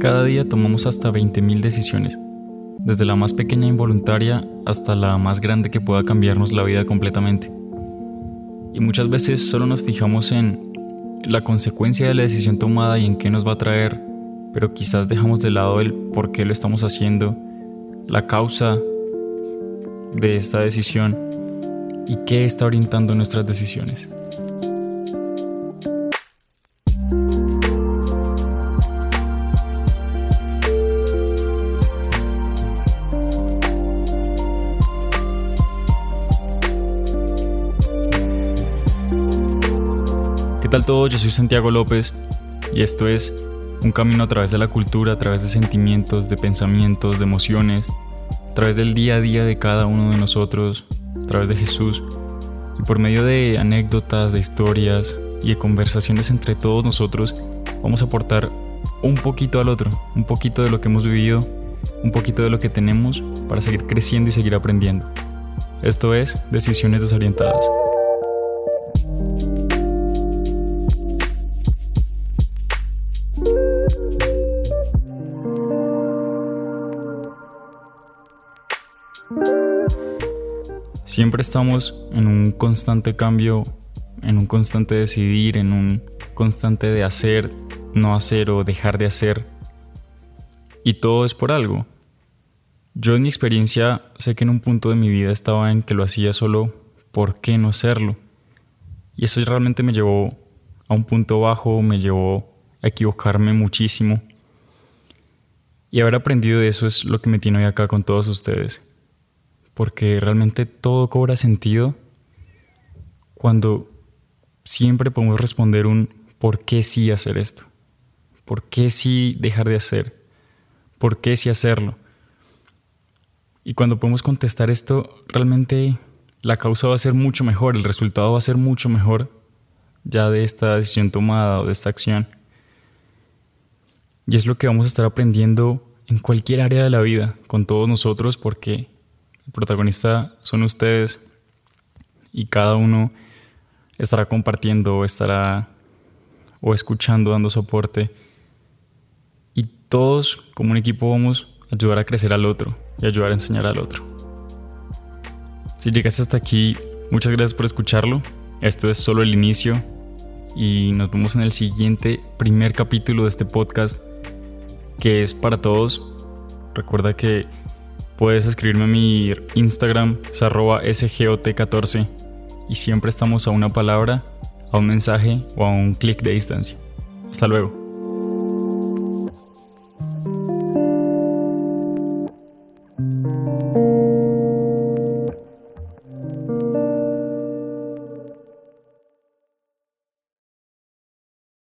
Cada día tomamos hasta 20.000 decisiones, desde la más pequeña involuntaria hasta la más grande que pueda cambiarnos la vida completamente. Y muchas veces solo nos fijamos en la consecuencia de la decisión tomada y en qué nos va a traer, pero quizás dejamos de lado el por qué lo estamos haciendo, la causa de esta decisión y qué está orientando nuestras decisiones. Tal todos? Yo soy Santiago López y esto es un camino a través de la cultura, a través de sentimientos, de pensamientos, de emociones, a través del día a día de cada uno de nosotros, a través de Jesús y por medio de anécdotas, de historias y de conversaciones entre todos nosotros vamos a aportar un poquito al otro, un poquito de lo que hemos vivido, un poquito de lo que tenemos para seguir creciendo y seguir aprendiendo. Esto es Decisiones Desorientadas. Siempre estamos en un constante cambio, en un constante decidir, en un constante de hacer, no hacer o dejar de hacer. Y todo es por algo. Yo en mi experiencia sé que en un punto de mi vida estaba en que lo hacía solo por qué no hacerlo. Y eso realmente me llevó a un punto bajo, me llevó a equivocarme muchísimo. Y haber aprendido de eso es lo que me tiene hoy acá con todos ustedes porque realmente todo cobra sentido cuando siempre podemos responder un ¿por qué sí hacer esto? ¿Por qué sí dejar de hacer? ¿Por qué sí hacerlo? Y cuando podemos contestar esto, realmente la causa va a ser mucho mejor, el resultado va a ser mucho mejor ya de esta decisión tomada o de esta acción. Y es lo que vamos a estar aprendiendo en cualquier área de la vida, con todos nosotros, porque protagonista son ustedes y cada uno estará compartiendo, estará o escuchando, dando soporte. Y todos como un equipo vamos a ayudar a crecer al otro y ayudar a enseñar al otro. Si llegaste hasta aquí, muchas gracias por escucharlo. Esto es solo el inicio y nos vemos en el siguiente primer capítulo de este podcast que es para todos. Recuerda que Puedes escribirme a mi Instagram, es arroba sgot14 y siempre estamos a una palabra, a un mensaje o a un clic de distancia. Hasta luego.